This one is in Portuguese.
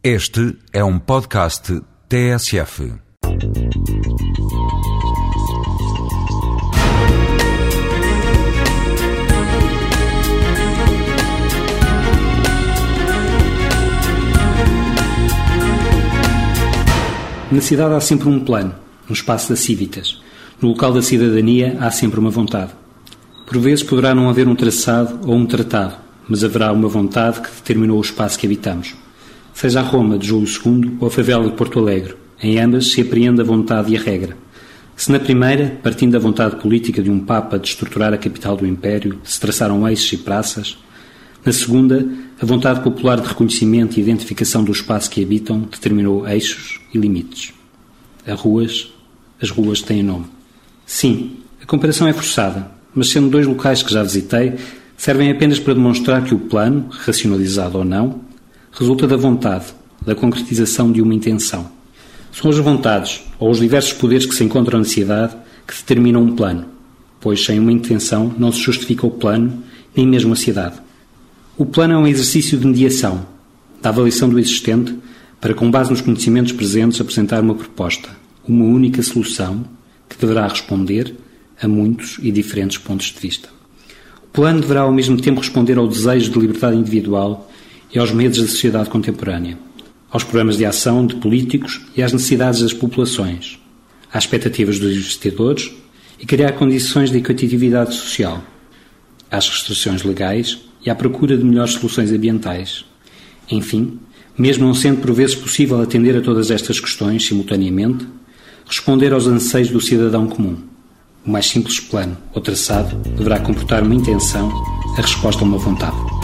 Este é um podcast TSF. Na cidade há sempre um plano, um espaço da Cívitas. No local da cidadania há sempre uma vontade. Por vezes poderá não haver um traçado ou um tratado, mas haverá uma vontade que determinou o espaço que habitamos. Seja a Roma de Júlio II ou a favela de Porto Alegre, em ambas se apreende a vontade e a regra. Se na primeira, partindo da vontade política de um Papa de estruturar a capital do Império, se traçaram eixos e praças, na segunda, a vontade popular de reconhecimento e identificação do espaço que habitam determinou eixos e limites. As ruas, as ruas têm nome. Sim, a comparação é forçada, mas sendo dois locais que já visitei, servem apenas para demonstrar que o plano, racionalizado ou não, resulta da vontade, da concretização de uma intenção. São as vontades, ou os diversos poderes que se encontram na cidade, que determinam um plano, pois sem uma intenção não se justifica o plano, nem mesmo a cidade. O plano é um exercício de mediação, da avaliação do existente, para, com base nos conhecimentos presentes, apresentar uma proposta, uma única solução que deverá responder a muitos e diferentes pontos de vista. O plano deverá ao mesmo tempo responder ao desejo de liberdade individual e aos medos da sociedade contemporânea, aos programas de ação de políticos e às necessidades das populações, às expectativas dos investidores e criar condições de equitatividade social, às restrições legais e à procura de melhores soluções ambientais. Enfim, mesmo não sendo por vezes possível atender a todas estas questões simultaneamente, responder aos anseios do cidadão comum. O mais simples plano ou traçado deverá comportar uma intenção, a resposta a uma vontade.